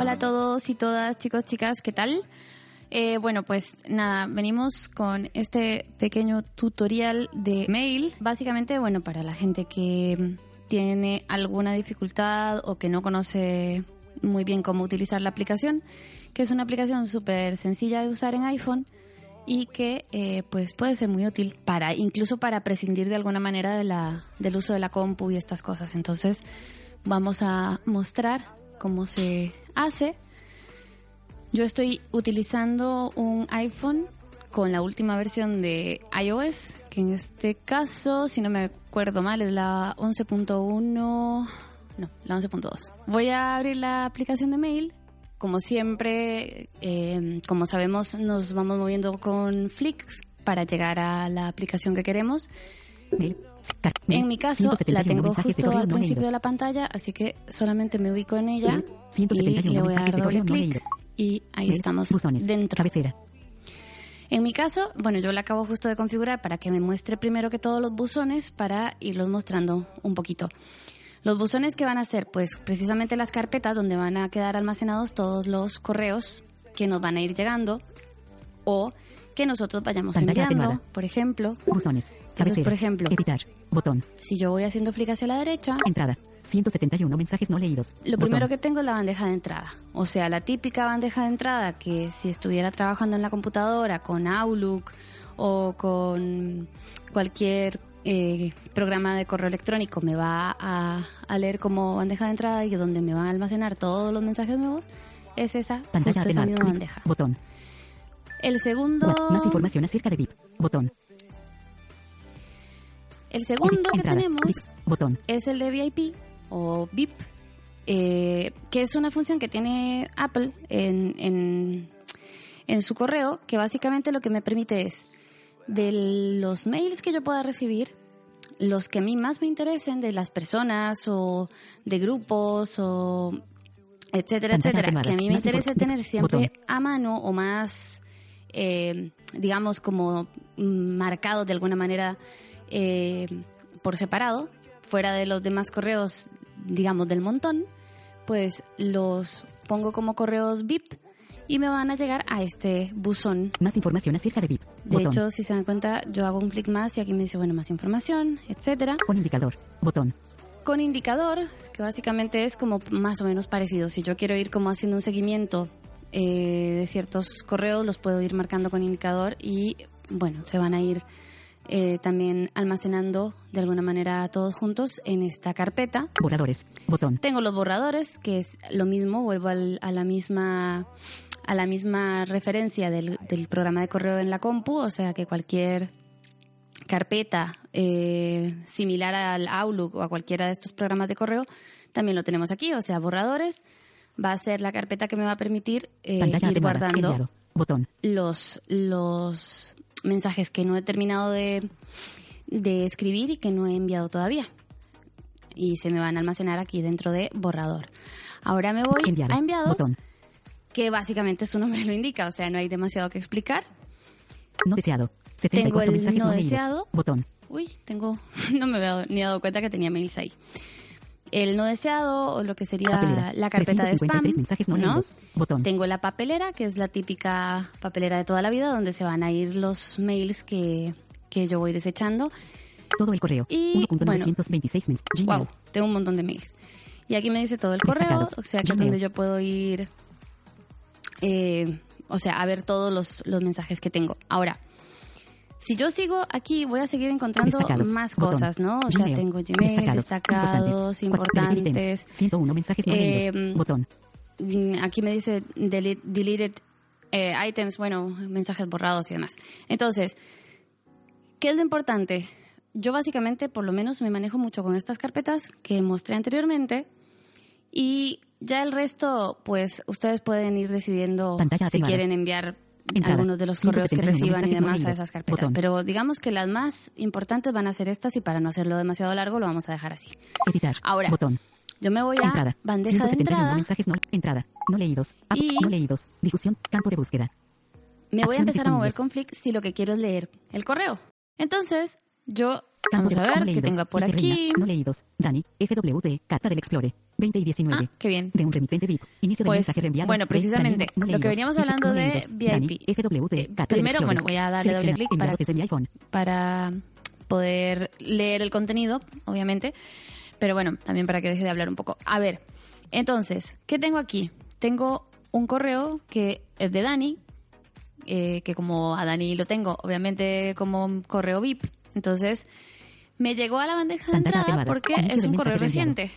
Hola a todos y todas, chicos, chicas, ¿qué tal? Eh, bueno, pues nada, venimos con este pequeño tutorial de mail. Básicamente, bueno, para la gente que tiene alguna dificultad o que no conoce muy bien cómo utilizar la aplicación, que es una aplicación súper sencilla de usar en iPhone y que eh, pues puede ser muy útil para incluso para prescindir de alguna manera del uso de la compu y estas cosas. Entonces vamos a mostrar cómo se hace. Yo estoy utilizando un iPhone con la última versión de iOS, que en este caso, si no me acuerdo mal, es la 11.1, no, la 11.2. Voy a abrir la aplicación de mail. Como siempre, eh, como sabemos, nos vamos moviendo con Flix para llegar a la aplicación que queremos. En mi caso, la tengo justo al principio de la pantalla, así que solamente me ubico en ella y le voy a dar doble clic y ahí estamos dentro. En mi caso, bueno, yo la acabo justo de configurar para que me muestre primero que todos los buzones para irlos mostrando un poquito. Los buzones que van a ser, pues precisamente las carpetas donde van a quedar almacenados todos los correos que nos van a ir llegando o que nosotros vayamos enviando, por ejemplo. Buzones. Entonces, por ejemplo, editar, botón. Si yo voy haciendo clic hacia la derecha, entrada. 171 mensajes no leídos. Lo primero que tengo es la bandeja de entrada. O sea, la típica bandeja de entrada que si estuviera trabajando en la computadora con Outlook o con cualquier eh, programa de correo electrónico me va a, leer como bandeja de entrada y donde me van a almacenar todos los mensajes nuevos, es esa, justo esa misma bandeja. Botón. El segundo... Más información acerca de VIP. Botón. El segundo que tenemos botón. es el de VIP o VIP, eh, que es una función que tiene Apple en, en, en su correo, que básicamente lo que me permite es de los mails que yo pueda recibir, los que a mí más me interesen de las personas o de grupos o etcétera, etcétera, que a mí me interesa tener siempre a mano o más, eh, digamos, como marcado de alguna manera eh, por separado, fuera de los demás correos, digamos, del montón, pues los pongo como correos VIP y me van a llegar a este buzón. Más información acerca de VIP. De hecho, si se dan cuenta, yo hago un clic más y aquí me dice, bueno, más información, etcétera. Con indicador, botón. Con indicador, que básicamente es como más o menos parecido. Si yo quiero ir como haciendo un seguimiento eh, de ciertos correos, los puedo ir marcando con indicador y, bueno, se van a ir eh, también almacenando de alguna manera todos juntos en esta carpeta. Borradores, botón. Tengo los borradores, que es lo mismo, vuelvo al, a la misma a la misma referencia del, del, programa de correo en la compu, o sea que cualquier carpeta eh, similar al Outlook o a cualquiera de estos programas de correo, también lo tenemos aquí, o sea, borradores, va a ser la carpeta que me va a permitir eh, ir guardando botón. los los mensajes que no he terminado de, de escribir y que no he enviado todavía. Y se me van a almacenar aquí dentro de borrador. Ahora me voy a enviados. Botón que básicamente su nombre lo indica, o sea, no hay demasiado que explicar. No deseado. Tengo el no, deseado. Botón. Uy, tengo, no me había ni dado cuenta que tenía mails ahí. El no deseado o lo que sería la carpeta de spam, no, Botón. Tengo la papelera, que es la típica papelera de toda la vida, donde se van a ir los mails que, que yo voy desechando. Todo el correo. Y bueno, wow, tengo un montón de mails. Y aquí me dice todo el correo, o sea que es donde yo puedo ir eh, o sea, a ver todos los, los mensajes que tengo. Ahora, si yo sigo aquí, voy a seguir encontrando más cosas, ¿no? O sea, tengo Gmail, destacados, importantes. 101 mensajes eh, botón. Mm, aquí me dice deleted eh, items, bueno, mensajes borrados y demás. Entonces, ¿qué es lo importante? Yo básicamente, por lo menos, me manejo mucho con estas carpetas que mostré anteriormente y ya el resto, pues ustedes pueden ir decidiendo si quieren enviar algunos de los correos que reciban y demás a esas carpetas. Pero digamos que las más importantes van a ser estas y para no hacerlo demasiado largo lo vamos a dejar así. Ahora, botón. yo me voy a bandeja de entrada. mensajes no, entrada, no leídos, y no leídos, difusión, campo de búsqueda. Me voy a empezar a mover con Flick si lo que quiero es leer el correo. Entonces, yo Vamos a ver qué tengo por aquí. No leídos. Dani, FWD, carta del Explore. 20 y 19. Ah, qué bien. De un remitente VIP. Inicio Pues, mensaje reenviado. bueno, de precisamente, no lo que veníamos hablando no de. VIP. Eh, primero, bueno, voy a darle doble clic para- desde mi iPhone. para poder leer el contenido, obviamente. Pero bueno, también para que deje de hablar un poco. A ver, entonces, ¿qué tengo aquí? Tengo un correo que es de Dani, eh, que como a Dani lo tengo, obviamente como un correo VIP. Entonces, me llegó a la bandeja de entrada porque es un correo reciente.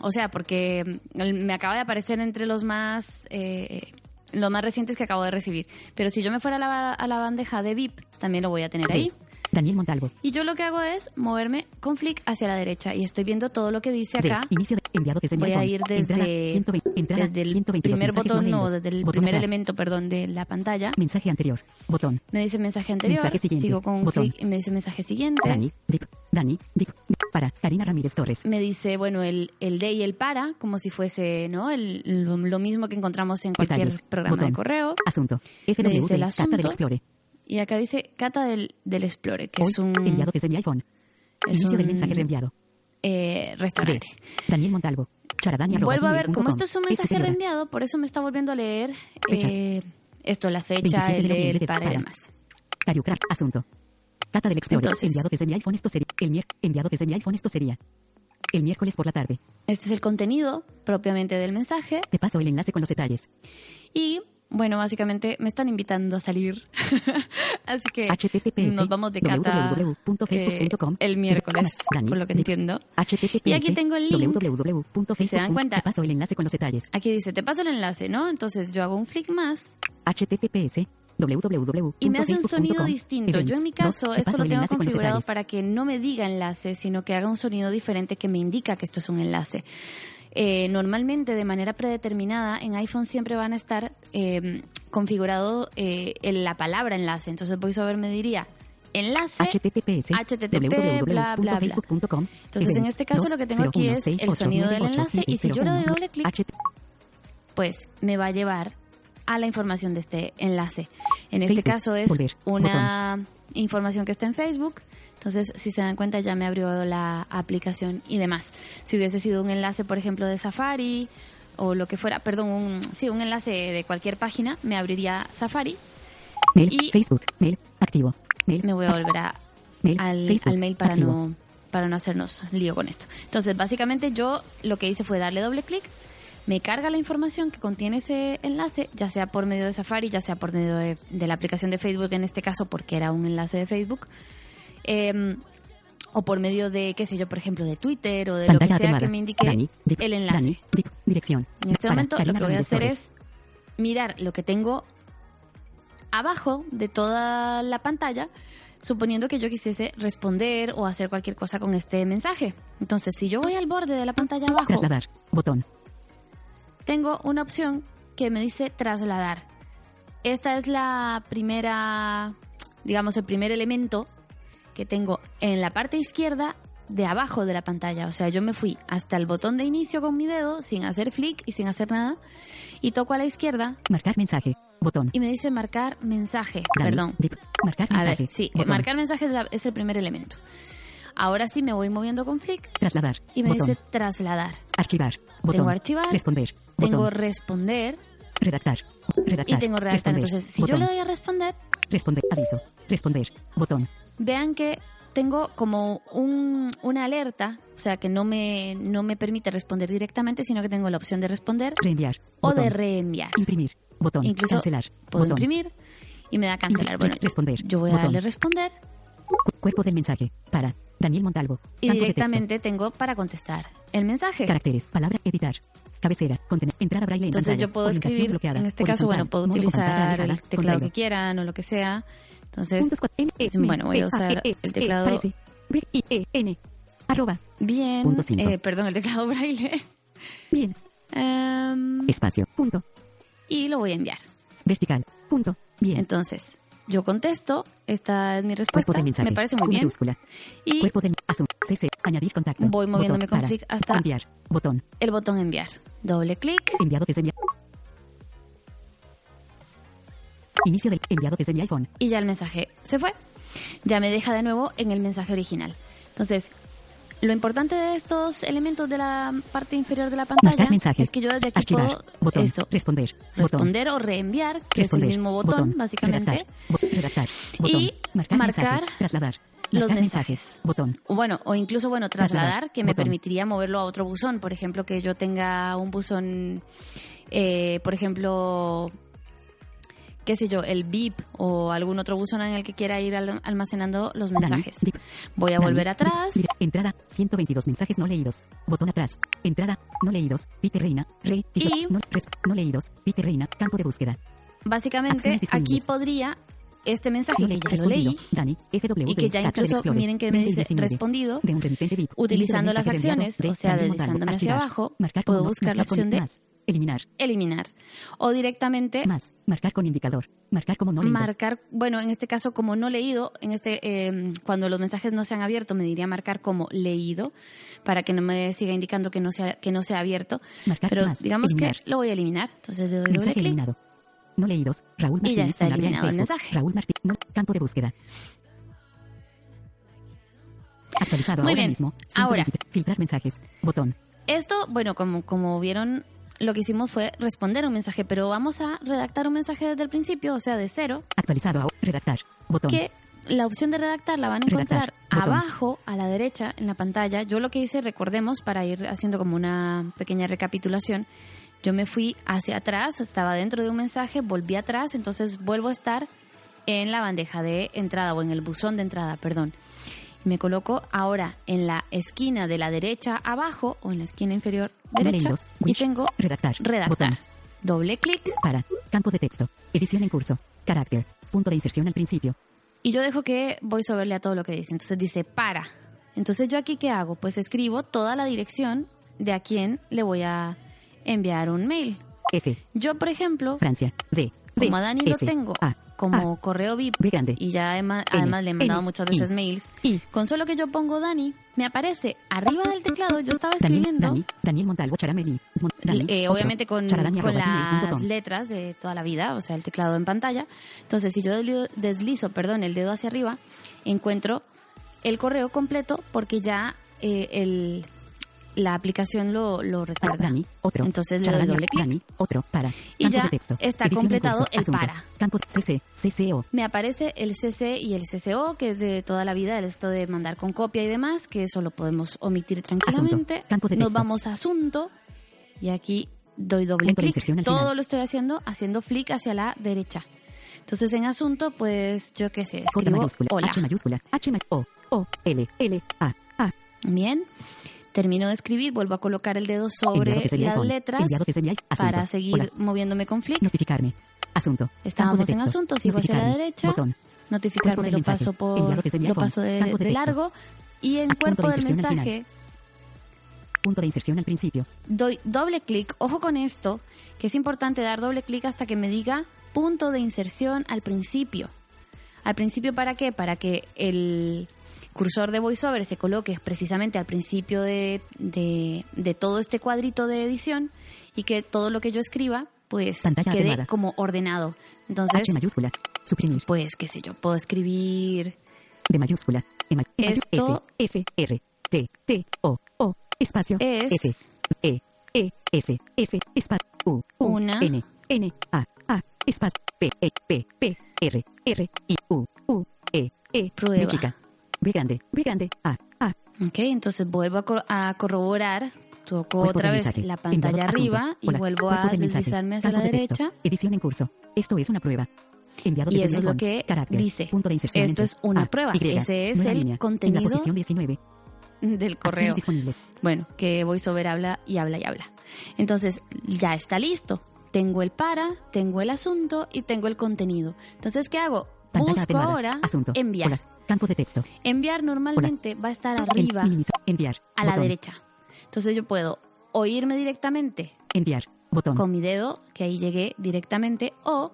O sea, porque mm, me acaba de aparecer entre los más... eh, los más recientes que acabo de recibir. Pero si yo me fuera a la, a la bandeja de VIP, también lo voy a tener ahí. Daniel Montalvo. Y yo lo que hago es moverme con flick hacia la derecha y estoy viendo todo lo que dice De acá. inicio de enviado desde Voy a ir Entrada desde, 120, entrada desde el 122 primer botón no desde el Botón primer atrás. elemento, perdón, de la pantalla. Mensaje anterior. Botón. Me dice mensaje anterior, Mensaje siguiente. sigo con Botón. clic y me dice mensaje siguiente. Dani. Dip. Dani. Dip. Para. Karina Ramírez Torres. Me dice, bueno, el, el de y el para, como si fuese, ¿no? El, lo, lo mismo que encontramos en cualquier Detalles. programa Botón. de correo. Asunto. Me dice el asunto. del Explore. Y acá dice Cata del, del Explorer, que Hoy. es un Enviado desde mi iPhone. es Inicio del un- mensaje reenviado. eh, restaurante. Daniel Montalvo. Charadani arroba Vuelvo a ver, como esto es un mensaje reenviado, por eso me está volviendo a leer eh, esto, la fecha, 27 de el, el para y demás. Asunto. Cata del Explorer. Entonces. enviado desde mi iPhone. Esto sería. El enviado desde mi iPhone. Esto sería. El miércoles por la tarde. Este es el contenido propiamente del mensaje Te paso el enlace con los detalles. y, bueno, básicamente me están invitando a salir. Así que HTTPS, nos vamos de cata eh, el miércoles, por lo que entiendo. HTTPS, Y aquí tengo el link. Si se dan cuenta. Te paso el enlace con los detalles. Aquí dice, te paso el enlace, ¿no? Entonces yo hago un flick más HTTPS, www.facebook.com. y me hace un sonido distinto. Yo en mi caso esto lo tengo configurado para que no me diga enlace, sino que haga un sonido diferente que me indica que esto es un enlace. Eh, normalmente de manera predeterminada en iPhone siempre van a estar eh, configurado eh, en la palabra enlace. Entonces VoiceOver me diría enlace. HTTPS, HTTP, bla, bla, bla. Entonces, en este caso, lo que tengo aquí 01, es el sonido del enlace, y si yo le doy doble clic, pues me va a llevar a la información de este enlace. En este caso es una información que está en Facebook. Entonces, si se dan cuenta, ya me abrió la aplicación y demás. Si hubiese sido un enlace, por ejemplo, de Safari o lo que fuera, perdón, un, sí, un enlace de cualquier página, me abriría Safari. Mail, Y- Facebook, mail, activo. Mail, Me voy a volver a, mail, al, Facebook, al mail para activo. no para no hacernos lío con esto. Entonces, básicamente yo lo que hice fue darle doble clic, me carga la información que contiene ese enlace, ya sea por medio de Safari, ya sea por medio de, de la aplicación de Facebook en este caso, porque era un enlace de Facebook, eh, o por medio de, qué sé yo, por ejemplo, de Twitter o de lo que sea que me indique Dani, dip, el enlace. Dani, dip, dirección. En este momento lo que voy a hacer es mirar lo que tengo abajo de toda la pantalla, suponiendo que yo quisiese responder o hacer cualquier cosa con este mensaje. Entonces, si yo voy al borde de la pantalla abajo, Trasladar. Botón. tengo una opción que me dice trasladar. Esta es la primera, digamos, el primer elemento que tengo en la parte izquierda de abajo de la pantalla. O sea, yo me fui hasta el botón de inicio con mi dedo, sin hacer flick y sin hacer nada, y toco a la izquierda Marcar mensaje. Botón. y me dice marcar mensaje. Perdón. dip, marcar A mensaje. ver, sí, Botón. marcar mensaje es, la- es el primer elemento. Ahora sí me voy moviendo con flick Trasladar. y me Botón. dice trasladar. Archivar. Botón. Tengo archivar, Responder. Tengo responder Redactar. Redactar. y tengo redactar. Responder. Entonces, si yo le doy a responder, Responder. Aviso. Responder. Botón. vean que tengo como un, una alerta, o sea, que no me, no me permite responder directamente, sino que tengo la opción de responder Reenviar. o Botón. de reenviar. Imprimir. Botón. Incluso Cancelar. Puedo Botón. imprimir y me da cancelar. Bueno, Responder. yo voy a darle responder Cu- Cuerpo del mensaje. Para. Daniel Montalvo. y directamente tengo para contestar el mensaje. Caracteres. Palabras. Editar. Cabecera. Contener. Entrada braille en Entonces pantalla. yo puedo escribir, bloqueada. en este caso, bueno, puedo utilizar el teclado que quieran o lo que sea. Entonces, E, bueno, voy a E, usar A, E, el E, teclado. E. Arroba. bien, eh, perdón, el teclado braille. Bien. Em, Espacio. Punto. y lo voy a enviar. Vertical. Punto. Bien. Entonces, yo contesto, esta es mi respuesta, del mensaje. me parece muy bien. Y Cuerpo. CC. Añadir contacto. Voy moviéndome Botón. con clic hasta- Enviar. Botón. el botón enviar. Doble clic. Enviado desde mi... Inicio del enviado desde mi iPhone. y ya el mensaje se fue. Ya me deja de nuevo en el mensaje original. Entonces, Lo importante de estos elementos de la parte inferior de la pantalla es que yo desde aquí Archivar. puedo Botón. eso, Responder. Botón. responder o reenviar, que Responder. es el mismo botón, básicamente. Redactar. Y marcar, marcar mensaje. Trasladar. los mensajes. Botón. Bueno, o incluso, bueno, trasladar, Trasladar, que me botón. permitiría moverlo a otro buzón. Por ejemplo, que yo tenga un buzón, eh, por ejemplo, qué sé yo, el VIP o algún otro buzón en el que quiera ir al- almacenando los mensajes. Voy a volver atrás. Entrada. 122 mensajes no leídos. Botón atrás. Entrada. No leídos. Pique reina. Re. tito- Y- No, leídos. Pique reina. Campo de búsqueda. Básicamente, aquí podría este mensaje No que ya lo leí Dani. FW. y que ya incluso, miren que me dice 2019. respondido. De un. Utilizando las acciones, o sea, deslizándome hacia abajo, puedo buscar la opción de. Eliminar. eliminar. O directamente Más. Marcar con indicador. Marcar como no leído. marcar, bueno, en este caso como no leído, en este eh, cuando los mensajes no se han abierto me diría marcar como leído para que no me siga indicando que no sea que no sea abierto, Marcar pero más. digamos Eliminar. que lo voy a eliminar. Entonces le doy doble clic. No leídos. Raúl Y ya Martínez. está Sanabria en eliminado el mensaje. Raúl Martínez. No, campo de búsqueda. Actualizado Muy ahora bien. mismo. Ahora. 120. Filtrar mensajes. Botón. Esto, bueno, como como vieron lo que hicimos fue responder un mensaje, pero vamos a redactar un mensaje desde el principio, o sea, de cero, Actualizado ahora. Redactar. Botón. que la opción de redactar la van a encontrar Redactar, abajo a la derecha en la pantalla. Yo lo que hice, recordemos, para ir haciendo como una pequeña recapitulación, yo me fui hacia atrás, estaba dentro de un mensaje, volví atrás, entonces vuelvo a estar en la bandeja de entrada o en el buzón de entrada, perdón. Me coloco ahora en la esquina de la derecha abajo o en la esquina inferior derecha y tengo Redactar. redactar. Botón. Doble clic Para. Campo de texto. Edición en curso. Carácter. Punto de inserción al principio. y yo dejo que VoiceOver lea todo lo que dice. Entonces dice para. Entonces yo aquí qué hago? Pues escribo toda la dirección de a quién le voy a enviar un mail. F. Yo, por ejemplo, Francia. D. Como a Dani lo tengo A. como correo VIP grande. y ya además, N, además le he mandado N, muchas I, veces mails, I. con solo que yo pongo Dani, me aparece arriba del teclado, yo estaba escribiendo, Dani, Daniel Montalvo Charameli. Mon- eh, obviamente con, con las letras de toda la vida, o sea, el teclado en pantalla. Entonces, si yo deslizo, deslizo, perdón, el dedo hacia arriba, encuentro el correo completo porque ya eh, el, la aplicación lo, lo recuerda. Otro. Entonces le doy doble clic. Otro, para. Y ya texto. está completado curso, el asunto. para. Campo CC, CCO. Me aparece el CC y el CCO, que es de toda la vida, el esto de mandar con copia y demás, que eso lo podemos omitir tranquilamente. Asunto. Nos vamos a asunto y aquí doy doble clic. Todo final. lo estoy haciendo haciendo flick hacia la derecha. Entonces en asunto, pues yo qué sé, escribo mayúscula, hola. H mayúscula, H O, O, L, L, A, A. Bien. Termino de escribir, vuelvo a colocar el dedo sobre las letras para seguir Hola. moviéndome con flick. Notificarme. Asunto. Estábamos en asunto, sigo hacia la derecha. Botón. Notificarme lo paso por lo paso de, de largo y en cuerpo del mensaje Punto de inserción al principio. doy doble clic, ojo con esto, que es importante dar doble clic hasta que me diga punto de inserción al principio. ¿Al principio para qué? Para que el cursor de VoiceOver se coloque precisamente al principio de, de- de todo este cuadrito de edición y que todo lo que yo escriba pues Pantalla quede como ordenado. Entonces, H mayúscula. Suprimir. pues qué sé yo, puedo escribir De mayúscula. E may- mayu- Esto- S, S, R, T, T, O, O, espacio. Es- F, E, E, S, S, espacio. U, U, Una- N, N, A, A, espacio. P, E, P, P, R, R, I, U, U, E, E. Prueba. B chica. B grande, B grande, A, A. Ok, entonces vuelvo a, cor- a corroborar, toco Cuerpo otra vez la Enviado pantalla asunto. arriba y Hola. vuelvo Cuerpo a deslizarme hacia la Campo de texto. derecha. Edición en curso. Esto es una prueba. Enviado Y eso es lo que Carácter. dice. Punto de inserción Esto es una A, prueba. Y, Ese es el línea. En contenido la posición 19. del correo. Bueno, que VoiceOver habla y habla y habla. Entonces, ya está listo. Tengo el para, tengo el asunto y tengo el contenido. Entonces, ¿qué hago? Busco ahora Asunto. enviar. Hola. Campo de texto. Enviar normalmente va a estar arriba En-. Enviar. a la derecha. Entonces yo puedo o irme directamente Enviar. Botón. con mi dedo, que ahí llegué directamente, o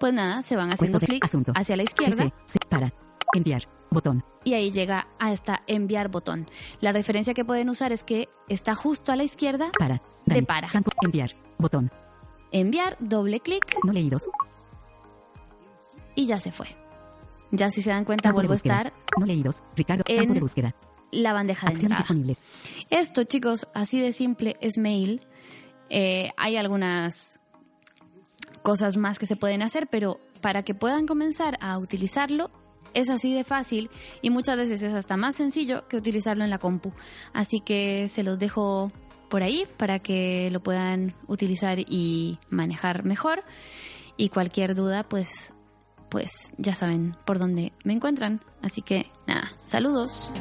pues nada, se van haciendo clic hacia la izquierda CC, C, para. Enviar. Botón. y ahí llega a esta enviar botón. La referencia que pueden usar es que está justo a la izquierda, Para. De para. Campo. Enviar. Botón. enviar, doble clic No leídos. Y ya se fue. Ya si se dan cuenta Campo vuelvo a estar No leídos. Ricardo. En- Campo de búsqueda. la bandeja de entrada. disponibles. Esto, chicos, así de simple es Mail. Eh, hay algunas cosas más que se pueden hacer, pero para que puedan comenzar a utilizarlo es así de fácil y muchas veces es hasta más sencillo que utilizarlo en la compu. Así que se los dejo por ahí para que lo puedan utilizar y manejar mejor. Y cualquier duda, pues, pues ya saben por dónde me encuentran. Así que nada, saludos.